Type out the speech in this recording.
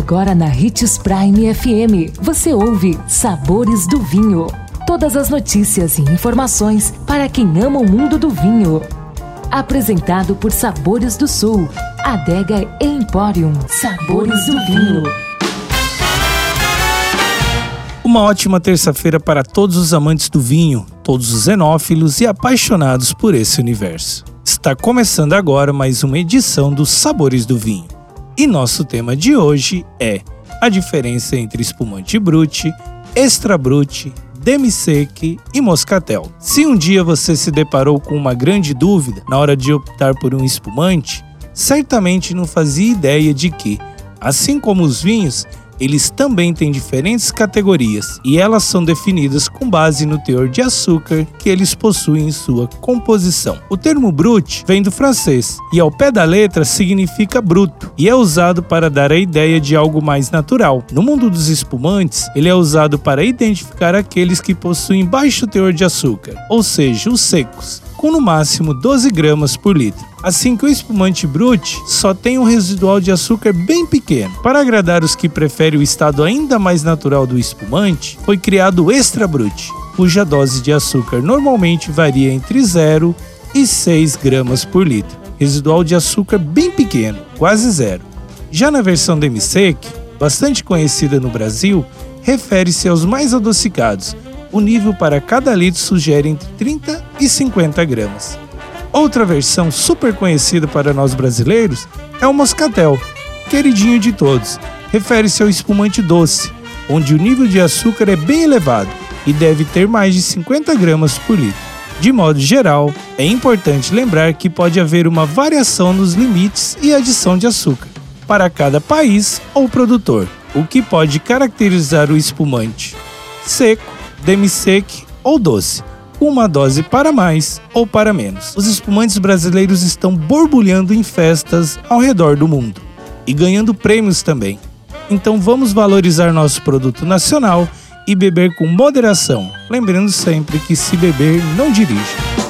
Agora na Ritz Prime FM, você ouve Sabores do Vinho. Todas as notícias e informações para quem ama o mundo do vinho. Apresentado por Sabores do Sul, Adega Emporium. Sabores do Vinho. Uma ótima terça-feira para todos os amantes do vinho, todos os xenófilos e apaixonados por esse universo. Está começando agora mais uma edição dos Sabores do Vinho. E nosso tema de hoje é a diferença entre espumante brute, extra brute, demi-sec e moscatel. Se um dia você se deparou com uma grande dúvida na hora de optar por um espumante, certamente não fazia ideia de que, assim como os vinhos, eles também têm diferentes categorias e elas são definidas com base no teor de açúcar que eles possuem em sua composição. O termo brut vem do francês e ao pé da letra significa bruto e é usado para dar a ideia de algo mais natural. No mundo dos espumantes, ele é usado para identificar aqueles que possuem baixo teor de açúcar, ou seja, os secos com no máximo 12 gramas por litro. Assim que o espumante brute só tem um residual de açúcar bem pequeno. Para agradar os que preferem o estado ainda mais natural do espumante, foi criado o extra brute, cuja dose de açúcar normalmente varia entre 0 e 6 gramas por litro. Residual de açúcar bem pequeno, quase zero. Já na versão demi-sec, bastante conhecida no Brasil, refere-se aos mais adocicados, o nível para cada litro sugere entre 30 e 50 gramas. Outra versão super conhecida para nós brasileiros é o Moscatel, queridinho de todos. Refere-se ao espumante doce, onde o nível de açúcar é bem elevado e deve ter mais de 50 gramas por litro. De modo geral, é importante lembrar que pode haver uma variação nos limites e adição de açúcar para cada país ou produtor, o que pode caracterizar o espumante seco, demi-sec ou doce, uma dose para mais ou para menos. Os espumantes brasileiros estão borbulhando em festas ao redor do mundo e ganhando prêmios também. Então vamos valorizar nosso produto nacional e beber com moderação, lembrando sempre que se beber não dirija.